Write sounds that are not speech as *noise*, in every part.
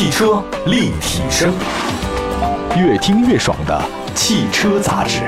汽车立体声，越听越爽的汽车杂志。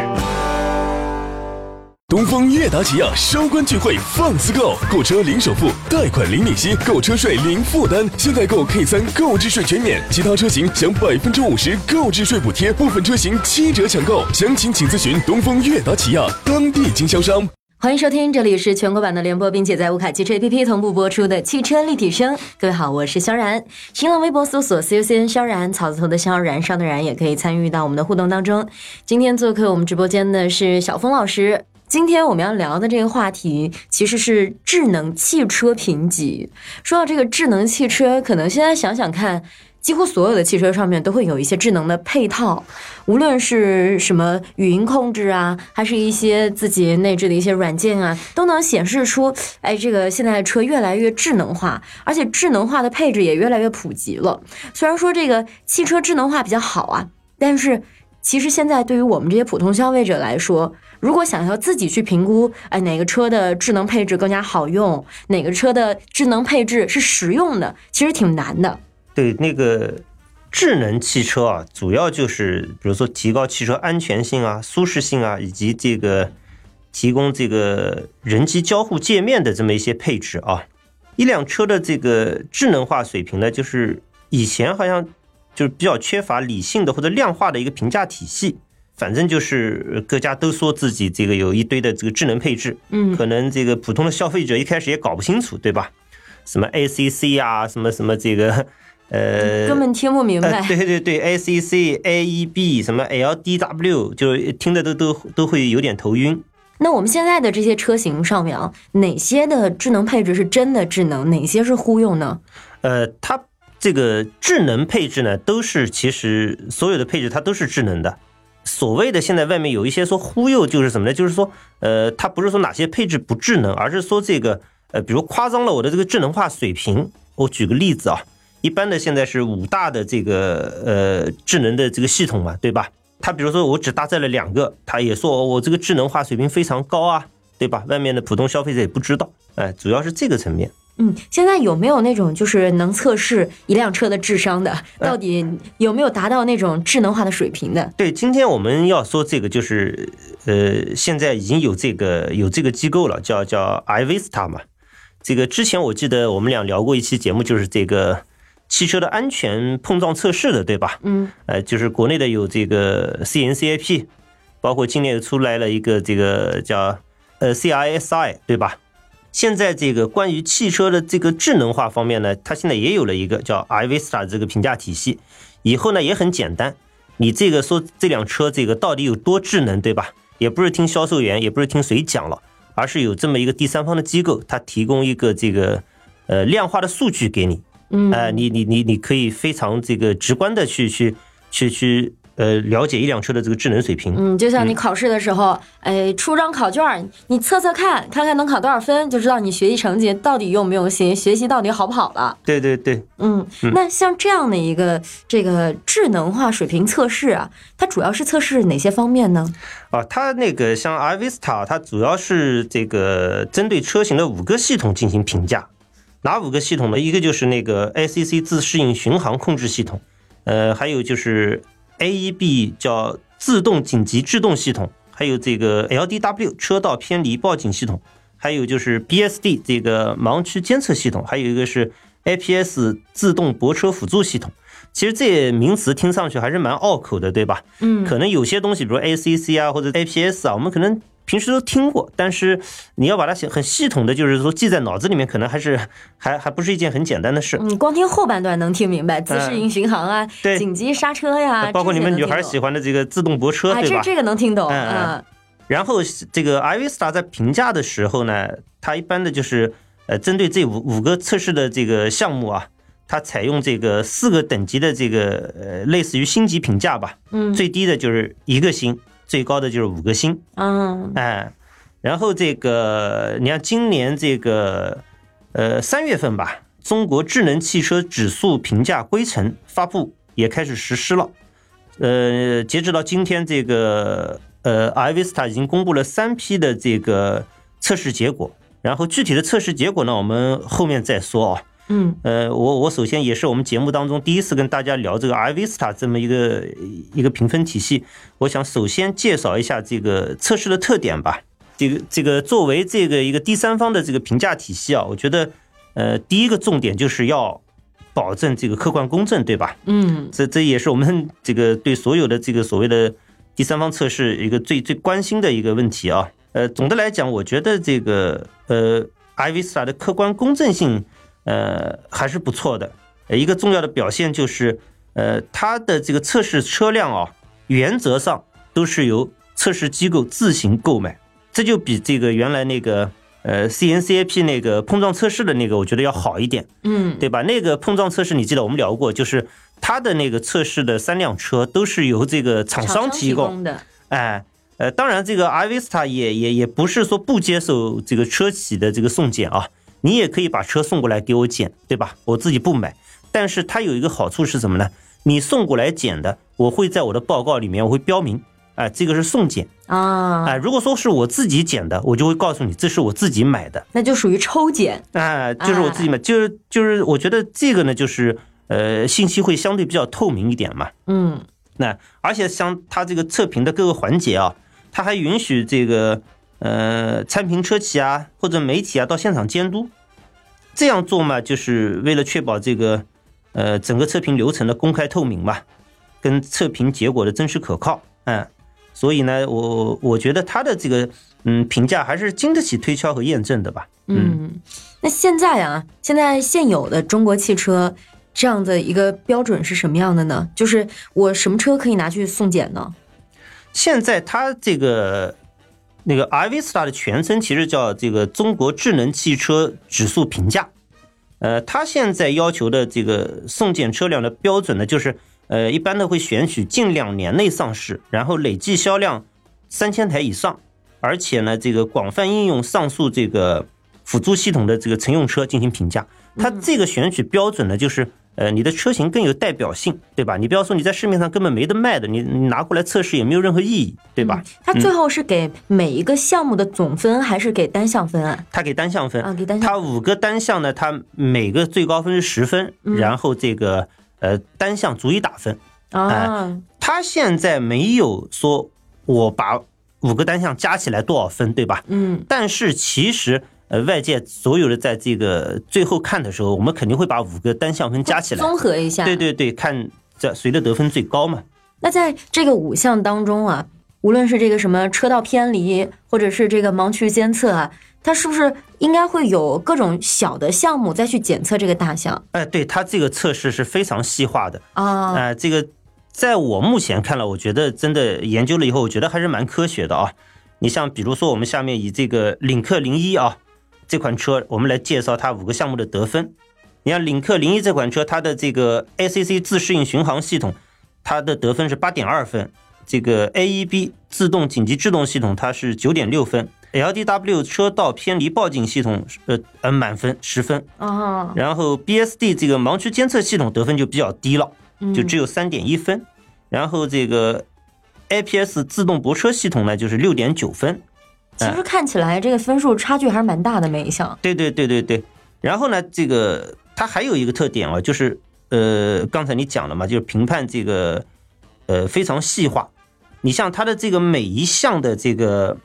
东风悦达起亚收官聚会放肆购，购车零首付，贷款零利息，购车税零负担。现在购 K 三购置税全免，其他车型享百分之五十购置税补贴，部分车型七折抢购。详情请咨询东风悦达起亚当地经销商。欢迎收听，这里是全国版的联播，并且在乌卡汽车 APP 同步播出的汽车立体声。各位好，我是萧然。新浪微博搜索 “CUCN 萧然”，草字头的萧，燃烧的燃，也可以参与到我们的互动当中。今天做客我们直播间的是小峰老师。今天我们要聊的这个话题其实是智能汽车评级。说到这个智能汽车，可能现在想想看。几乎所有的汽车上面都会有一些智能的配套，无论是什么语音控制啊，还是一些自己内置的一些软件啊，都能显示出，哎，这个现在的车越来越智能化，而且智能化的配置也越来越普及了。虽然说这个汽车智能化比较好啊，但是其实现在对于我们这些普通消费者来说，如果想要自己去评估，哎，哪个车的智能配置更加好用，哪个车的智能配置是实用的，其实挺难的。对那个智能汽车啊，主要就是比如说提高汽车安全性啊、舒适性啊，以及这个提供这个人机交互界面的这么一些配置啊。一辆车的这个智能化水平呢，就是以前好像就是比较缺乏理性的或者量化的一个评价体系。反正就是各家都说自己这个有一堆的这个智能配置，嗯，可能这个普通的消费者一开始也搞不清楚，对吧？什么 ACC 啊，什么什么这个。呃，根本听不明白。对对对，A C C A E B 什么 L D W，就听的都都都会有点头晕。那我们现在的这些车型上面啊，哪些的智能配置是真的智能，哪些是忽悠呢？呃，它这个智能配置呢，都是其实所有的配置它都是智能的。所谓的现在外面有一些说忽悠，就是什么呢？就是说，呃，它不是说哪些配置不智能，而是说这个呃，比如夸张了我的这个智能化水平。我举个例子啊。一般的现在是五大的这个呃智能的这个系统嘛，对吧？它比如说我只搭载了两个，它也说我这个智能化水平非常高啊，对吧？外面的普通消费者也不知道，哎，主要是这个层面。嗯，现在有没有那种就是能测试一辆车的智商的？到底有没有达到那种智能化的水平的？对，今天我们要说这个就是呃，现在已经有这个有这个机构了，叫叫 iVista 嘛。这个之前我记得我们俩聊过一期节目，就是这个。汽车的安全碰撞测试的，对吧？嗯，呃，就是国内的有这个 CNCAP，包括今年又出来了一个这个叫呃 CISI，对吧？现在这个关于汽车的这个智能化方面呢，它现在也有了一个叫 iVista 这个评价体系。以后呢也很简单，你这个说这辆车这个到底有多智能，对吧？也不是听销售员，也不是听谁讲了，而是有这么一个第三方的机构，它提供一个这个呃量化的数据给你。嗯，哎，你你你你可以非常这个直观的去去去去呃了解一辆车的这个智能水平。嗯，就像你考试的时候，哎，出张考卷，你测测看，看看能考多少分，就知道你学习成绩到底用不用心，学习到底好不好了。对对对，嗯，那像这样的一个这个智能化水平测试啊，它主要是测试哪些方面呢？啊，它那个像 iVista，它主要是这个针对车型的五个系统进行评价。哪五个系统呢？一个就是那个 ACC 自适应巡航控制系统，呃，还有就是 AEB 叫自动紧急制动系统，还有这个 LDW 车道偏离报警系统，还有就是 BSD 这个盲区监测系统，还有一个是 APS 自动泊车辅助系统。其实这些名词听上去还是蛮拗口的，对吧？嗯，可能有些东西，比如 ACC 啊或者 APS 啊，我们可能。平时都听过，但是你要把它很系统的，就是说记在脑子里面，可能还是 *laughs* 还还不是一件很简单的事。你光听后半段能听明白，自适应巡航啊，对，紧急刹车呀，包括你们女孩喜欢的这个自动泊车，对吧？这这个能听懂。嗯。然后这个 iVista 在评价的时候呢，它一般的就是呃，针对这五五个测试的这个项目啊，它采用这个四个等级的这个呃，类似于星级评价吧。嗯。最低的就是一个星。最高的就是五个星，嗯，哎，然后这个你看今年这个呃三月份吧，中国智能汽车指数评价规程发布也开始实施了，呃，截止到今天，这个呃，iVista 已经公布了三批的这个测试结果，然后具体的测试结果呢，我们后面再说啊。嗯呃，我我首先也是我们节目当中第一次跟大家聊这个 iVista 这么一个一个评分体系，我想首先介绍一下这个测试的特点吧。这个这个作为这个一个第三方的这个评价体系啊，我觉得呃第一个重点就是要保证这个客观公正，对吧？嗯这这也是我们这个对所有的这个所谓的第三方测试一个最最关心的一个问题啊。呃，总的来讲，我觉得这个呃 iVista 的客观公正性呃还是不错的。呃一个重要的表现就是呃它的这个测试车辆啊，原则上都是由测试机构自行购买，这就比这个原来那个呃 CNCAP 那个碰撞测试的那个，我觉得要好一点。嗯对吧？那个碰撞测试你记得我们聊过，就是它的那个测试的三辆车都是由这个厂商提供，的，哎，呃，当然这个 iVista 也也也不是说不接受这个车企的这个送检啊，你也可以把车送过来给我检，对吧？我自己不买，但是它有一个好处是什么呢？你送过来检的，我会在我的报告里面我会标明，哎，这个是送检，啊，哎，如果说是我自己检的，我就会告诉你这是我自己买的。那就属于抽检。啊，就是我自己买，就是就是，我觉得这个呢，就是呃，信息会相对比较透明一点嘛。嗯那而且像它这个测评的各个环节啊，它还允许这个呃参评车企啊或者媒体啊到现场监督。这样做嘛，就是为了确保这个呃整个测评流程的公开透明嘛，跟测评结果的真实可靠。嗯，所以呢，我我觉得他的这个嗯评价还是经得起推敲和验证的吧。嗯，那现在啊，现在现有的中国汽车这样的一个标准是什么样的呢？就是我什么车可以拿去送检呢？现在它这个那个 iVista 的全称其实叫这个中国智能汽车指数评价。呃，它现在要求的这个送检车辆的标准呢，就是呃，一般呢会选取近两年内上市，然后累计销量三千台以上，而且呢，这个广泛应用上述这个辅助系统的这个乘用车进行评价。它这个选取标准呢，就是呃，你的车型更有代表性，对吧？你不要说你在市面上根本没得卖的，你你拿过来测试也没有任何意义，对吧？它最后是给每一个项目的总分，还是给单项分啊？它给单项分啊给单项它五个单项呢，它每个最高分是十分，然后这个呃单项逐一打分。啊，它现在没有说我把五个单项加起来多少分，对吧？嗯但是其实呃外界所有的在这个最后看的时候，我们肯定会把五个单项分加起来，综合一下。对对对，看这谁的得分最高嘛。那在这个五项当中啊，无论是这个什么车道偏离，或者是这个盲区监测啊，它是不是应该会有各种小的项目再去检测这个大项哎，对它这个测试是非常细化的，啊？呃，这个在我目前看了，我觉得真的研究了以后，我觉得还是蛮科学的啊。你像比如说我们下面以这个领克零一啊这款车，我们来介绍它五个项目的得分。你看领克零一这款车，它的这个 ACC 自适应巡航系统，它的得分是八点二分。这个 AEB 自动紧急制动系统它是九点六分，LDW 车道偏离报警系统呃呃满分十分，哦，然后 BSD 这个盲区监测系统得分就比较低了，就只有三点一分。然后这个 APS 自动泊车系统呢，就是六点九分。其实看起来这个分数差距还是蛮大的，每一项。对对对对对。然后呢，这个它还有一个特点啊，就是呃，刚才你讲了嘛，就是评判这个呃非常细化。你像它的这个每一项的这个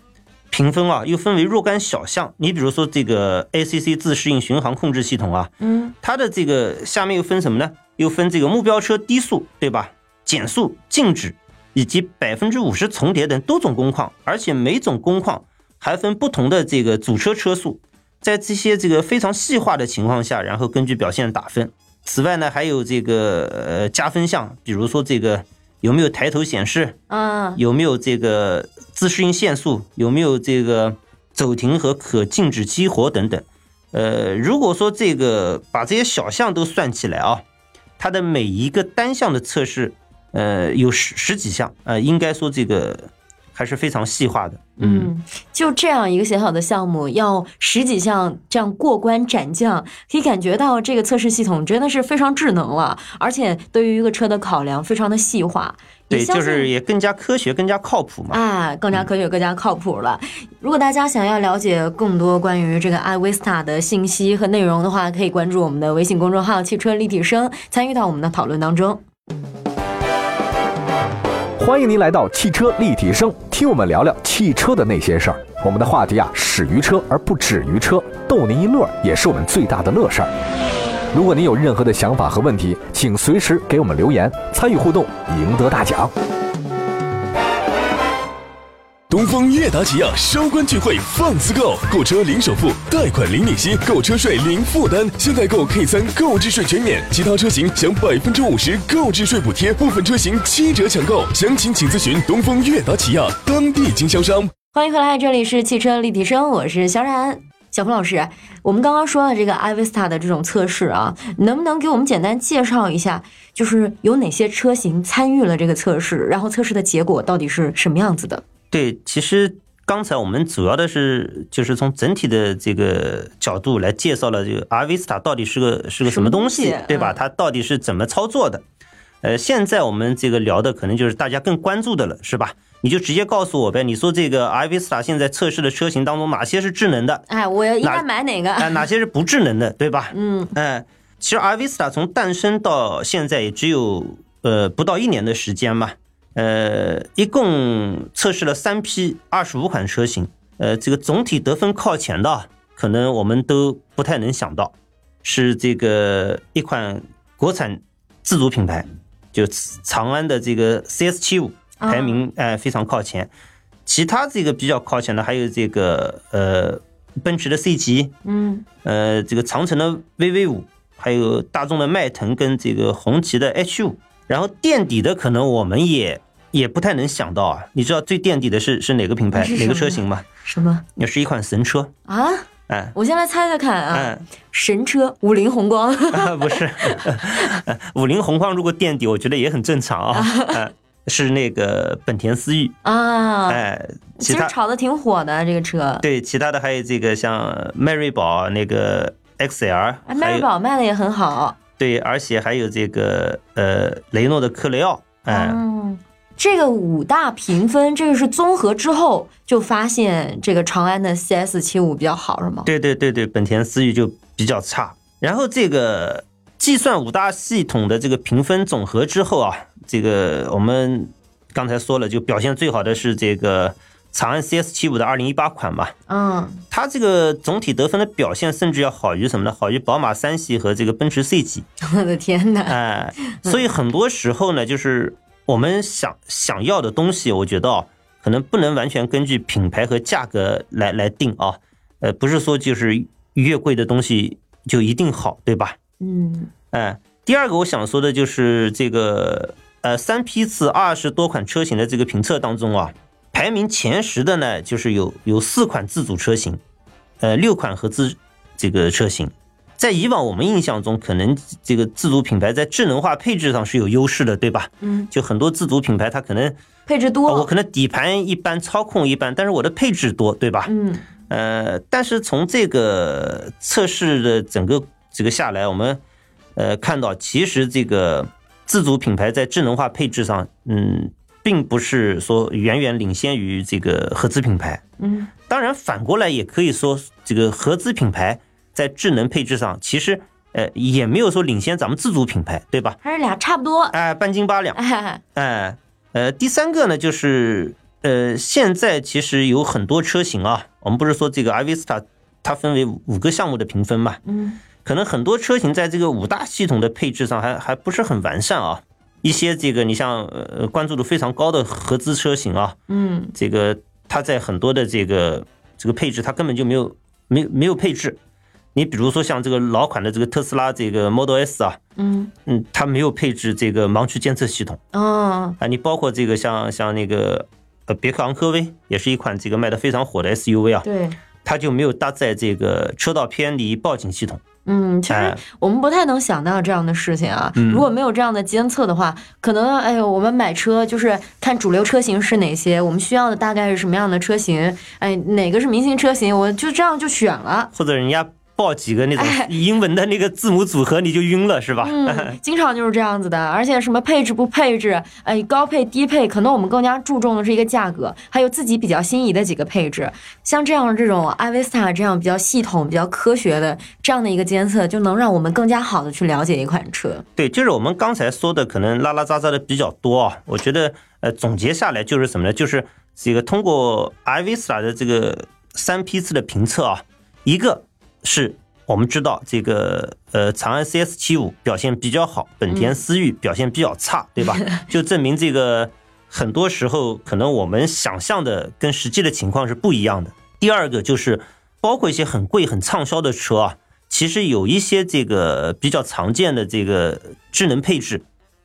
评分啊，又分为若干小项。你比如说这个 ACC 自适应巡航控制系统啊，嗯它的这个下面又分什么呢？又分这个目标车低速，对吧？减速、静止以及百分之五十重叠等多种工况，而且每种工况还分不同的这个主车车速，在这些这个非常细化的情况下，然后根据表现打分。此外呢，还有这个呃加分项，比如说这个有没有抬头显示，啊，有没有这个自适应限速，有没有这个走停和可静止激活等等。呃，如果说这个把这些小项都算起来啊，它的每一个单项的测试，呃，有十十几项，呃，应该说这个还是非常细化的。嗯，就这样一个小小的项目，要十几项这样过关斩将，可以感觉到这个测试系统真的是非常智能了，而且对于一个车的考量非常的细化。对，就是也更加科学、更加靠谱嘛。啊，更加科学、更加靠谱了。如果大家想要了解更多关于这个 iVista 的信息和内容的话，可以关注我们的微信公众号“汽车立体声”，参与到我们的讨论当中。欢迎您来到汽车立体声，听我们聊聊汽车的那些事儿。我们的话题啊，始于车而不止于车，逗您一乐也是我们最大的乐事儿。如果您有任何的想法和问题，请随时给我们留言，参与互动，赢得大奖。东风悦达起亚收官聚会放肆购，购车零首付，贷款零利息，购车税零负担。现在购 K 三购置税全免，其他车型享百分之五十购置税补贴，部分车型七折抢购。详情请咨询东风悦达起亚当地经销商。欢迎回来，这里是汽车立体声，我是小冉。小峰老师，我们刚刚说了这个 iVista 的这种测试啊，能不能给我们简单介绍一下，就是有哪些车型参与了这个测试，然后测试的结果到底是什么样子的？对，其实刚才我们主要的是就是从整体的这个角度来介绍了这个 R Vista 到底是个是个什么东西，对吧？它到底是怎么操作的？呃，现在我们这个聊的可能就是大家更关注的了，是吧？你就直接告诉我呗，你说这个 iVista 现在测试的车型当中哪些是智能的？哎，我应该买哪个？哎，哪些是不智能的，对吧？嗯，哎，其实 iVista 从诞生到现在也只有呃不到一年的时间嘛。呃，一共测试了三批二十五款车型，呃，这个总体得分靠前的，可能我们都不太能想到，是这个一款国产自主品牌，就长安的这个 CS 七五排名哎非常靠前，其他这个比较靠前的还有这个呃奔驰的 C 级，嗯，呃这个长城的 VV 五，还有大众的迈腾跟这个红旗的 H 五，然后垫底的可能我们也。也不太能想到啊！你知道最垫底的是是哪个品牌、哪个车型吗？什么？也是一款神车啊！哎，我先来猜猜看啊！神车五菱宏光？*laughs* 不是，*laughs* 五菱宏光如果垫底，我觉得也很正常啊。*laughs* 是那个本田思域啊！哎，其实炒的挺火的这个车。对，其他的还有这个像迈锐宝那个 XL，迈锐宝卖的也很好。对，而且还有这个呃雷诺的科雷奥，哎。这个五大评分，这个是综合之后就发现这个长安的 CS 七五比较好，是吗？对对对对，本田思域就比较差。然后这个计算五大系统的这个评分总和之后啊，这个我们刚才说了，就表现最好的是这个长安 CS 七五的二零一八款嘛。嗯，它这个总体得分的表现甚至要好于什么呢？好于宝马三系和这个奔驰 C 级。*laughs* 我的天哪！哎，所以很多时候呢，就是。我们想想要的东西，我觉得啊，可能不能完全根据品牌和价格来来定啊，呃，不是说就是越贵的东西就一定好，对吧？嗯，哎，第二个我想说的就是这个，呃，三批次二十多款车型的这个评测当中啊，排名前十的呢，就是有有四款自主车型，呃，六款合资这个车型。在以往我们印象中，可能这个自主品牌在智能化配置上是有优势的，对吧？嗯，就很多自主品牌它可能配置多，我可能底盘一般，操控一般，但是我的配置多，对吧？嗯，呃，但是从这个测试的整个这个下来，我们呃看到，其实这个自主品牌在智能化配置上，嗯，并不是说远远领先于这个合资品牌。嗯，当然反过来也可以说，这个合资品牌。在智能配置上，其实呃也没有说领先咱们自主品牌，对吧？还是俩差不多，哎，半斤八两，*laughs* 哎，呃，第三个呢，就是呃，现在其实有很多车型啊，我们不是说这个 iVista 它分为五个项目的评分嘛，嗯，可能很多车型在这个五大系统的配置上还还不是很完善啊，一些这个你像呃关注度非常高的合资车型啊，嗯，这个它在很多的这个这个配置它根本就没有没没有配置。你比如说像这个老款的这个特斯拉这个 Model S 啊，嗯嗯，它没有配置这个盲区监测系统哦啊，你包括这个像像那个呃别克昂科威也是一款这个卖的非常火的 SUV 啊，对，它就没有搭载这个车道偏离报警系统，嗯，其实哎我们不太能想到这样的事情啊。嗯如果没有这样的监测的话，可能哎呦，我们买车就是看主流车型是哪些，我们需要的大概是什么样的车型，哎，哪个是明星车型，我就这样就选了。或者人家报几个那种哎英文的那个字母组合，你就晕了是吧？嗯，*laughs* 经常就是这样子的，而且什么配置不配置，哎，高配低配，可能我们更加注重的是一个价格，还有自己比较心仪的几个配置。像这样这种 iVista 这样比较系统、比较科学的这样的一个监测，就能让我们更加好的去了解一款车。对，就是我们刚才说的，可能拉拉杂杂的比较多啊。我觉得，呃，总结下来就是什么呢？就是这个通过 iVista 的这个三批次的评测啊，一个是我们知道这个呃长安 CS 七五表现比较好，本田思域表现比较差，对吧？*laughs* 就证明这个很多时候可能我们想象的跟实际的情况是不一样的。第二个就是包括一些很贵、很畅销的车啊，其实有一些这个比较常见的这个智能配置，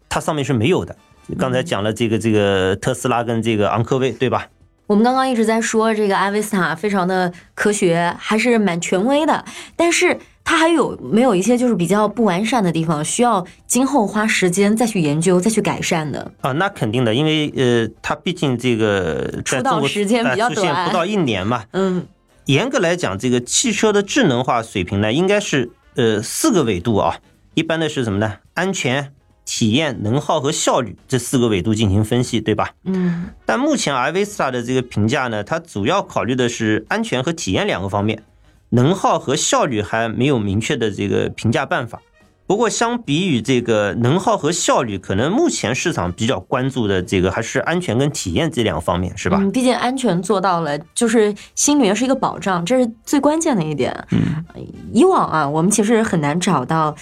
它上面是没有的。刚才讲了这个这个特斯拉跟这个昂科威，对吧？我们刚刚一直在说这个 iVista 非常的科学，还是蛮权威的，但是它还有没有一些就是比较不完善的地方，需要今后花时间再去研究、再去改善的？啊，那肯定的，因为呃，它毕竟这个在出道时间比较短不到一年嘛。*laughs* 嗯严格来讲，这个汽车的智能化水平呢，应该是呃四个维度啊。一般的是什么呢？安全、体验、能耗和效率这四个维度进行分析，对吧？嗯但目前 iVista 的这个评价呢，它主要考虑的是安全和体验两个方面，能耗和效率还没有明确的这个评价办法。不过，相比于这个能耗和效率，可能目前市场比较关注的这个还是安全跟体验这两个方面，是吧？嗯，毕竟安全做到了，就是心里面是一个保障，这是最关键的一点。嗯，以往啊，我们其实很难找到。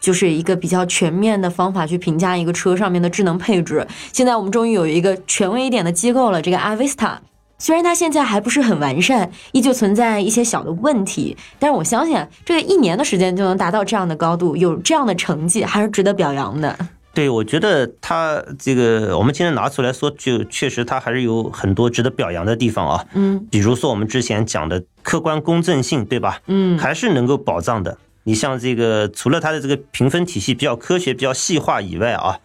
就是一个比较全面的方法去评价一个车上面的智能配置。现在我们终于有一个权威一点的机构了，这个 iVista。虽然它现在还不是很完善，依旧存在一些小的问题，但是我相信啊这个一年的时间就能达到这样的高度，有这样的成绩，还是值得表扬的。对，我觉得它这个我们今天拿出来说，就确实它还是有很多值得表扬的地方啊。嗯比如说我们之前讲的客观公正性，对吧？嗯还是能够保障的。你像这个，除了它的这个评分体系比较科学、比较细化以外啊，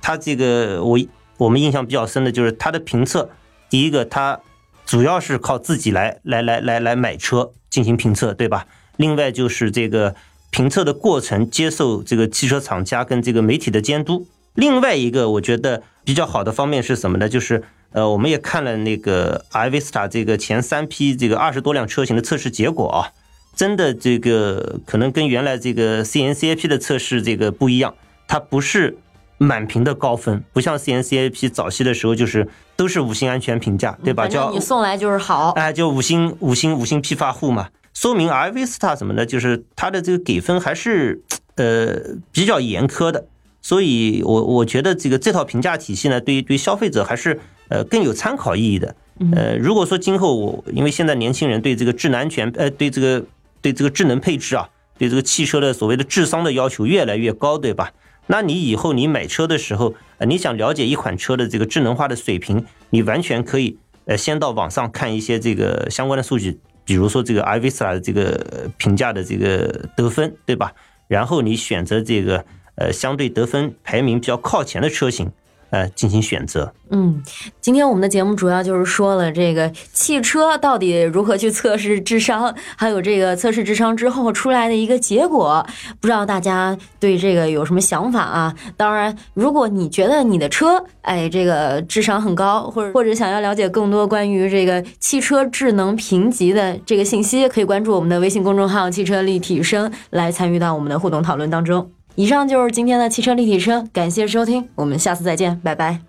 它这个我我们印象比较深的就是它的评测。第一个，它主要是靠自己来来来来来买车进行评测，对吧？另外就是这个评测的过程接受这个汽车厂家跟这个媒体的监督。另外一个我觉得比较好的方面是什么呢？就是呃，我们也看了那个 iVista 这个前三批这个二十多辆车型的测试结果啊。真的这个可能跟原来这个 CNCAP 的测试这个不一样，它不是满屏的高分，不像 CNCAP 早期的时候就是都是五星安全评价，对吧？叫你送来就是好。哎，就五星五星五星批发户嘛，说明 R Vista 什么呢？就是它的这个给分还是呃比较严苛的，所以我我觉得这个这套评价体系呢，对于对于消费者还是呃更有参考意义的。呃，如果说今后我因为现在年轻人对这个智能安全呃对这个对这个智能配置啊，对这个汽车的所谓的智商的要求越来越高，对吧？那你以后你买车的时候，你想了解一款车的这个智能化的水平，你完全可以呃先到网上看一些这个相关的数据，比如说这个 iVisa 的这个评价的这个得分，对吧？然后你选择这个呃相对得分排名比较靠前的车型，呃进行选择。嗯，今天我们的节目主要就是说了这个汽车到底如何去测试智商，还有这个测试智商之后出来的一个结果，不知道大家对这个有什么想法啊？当然，如果你觉得你的车，哎，这个智商很高，或者或者想要了解更多关于这个汽车智能评级的这个信息，可以关注我们的微信公众号“汽车立体声”来参与到我们的互动讨论当中。以上就是今天的汽车立体声，感谢收听，我们下次再见，拜拜。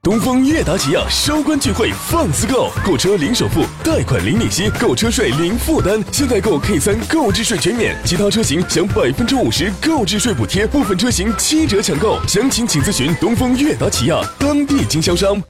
东风悦达起亚收官聚会放肆购，购车零首付，贷款零利息，购车税零负担。现在购 K 三购置税全免，其他车型享百分之五十购置税补贴，部分车型七折抢购。详情请咨询东风悦达起亚当地经销商。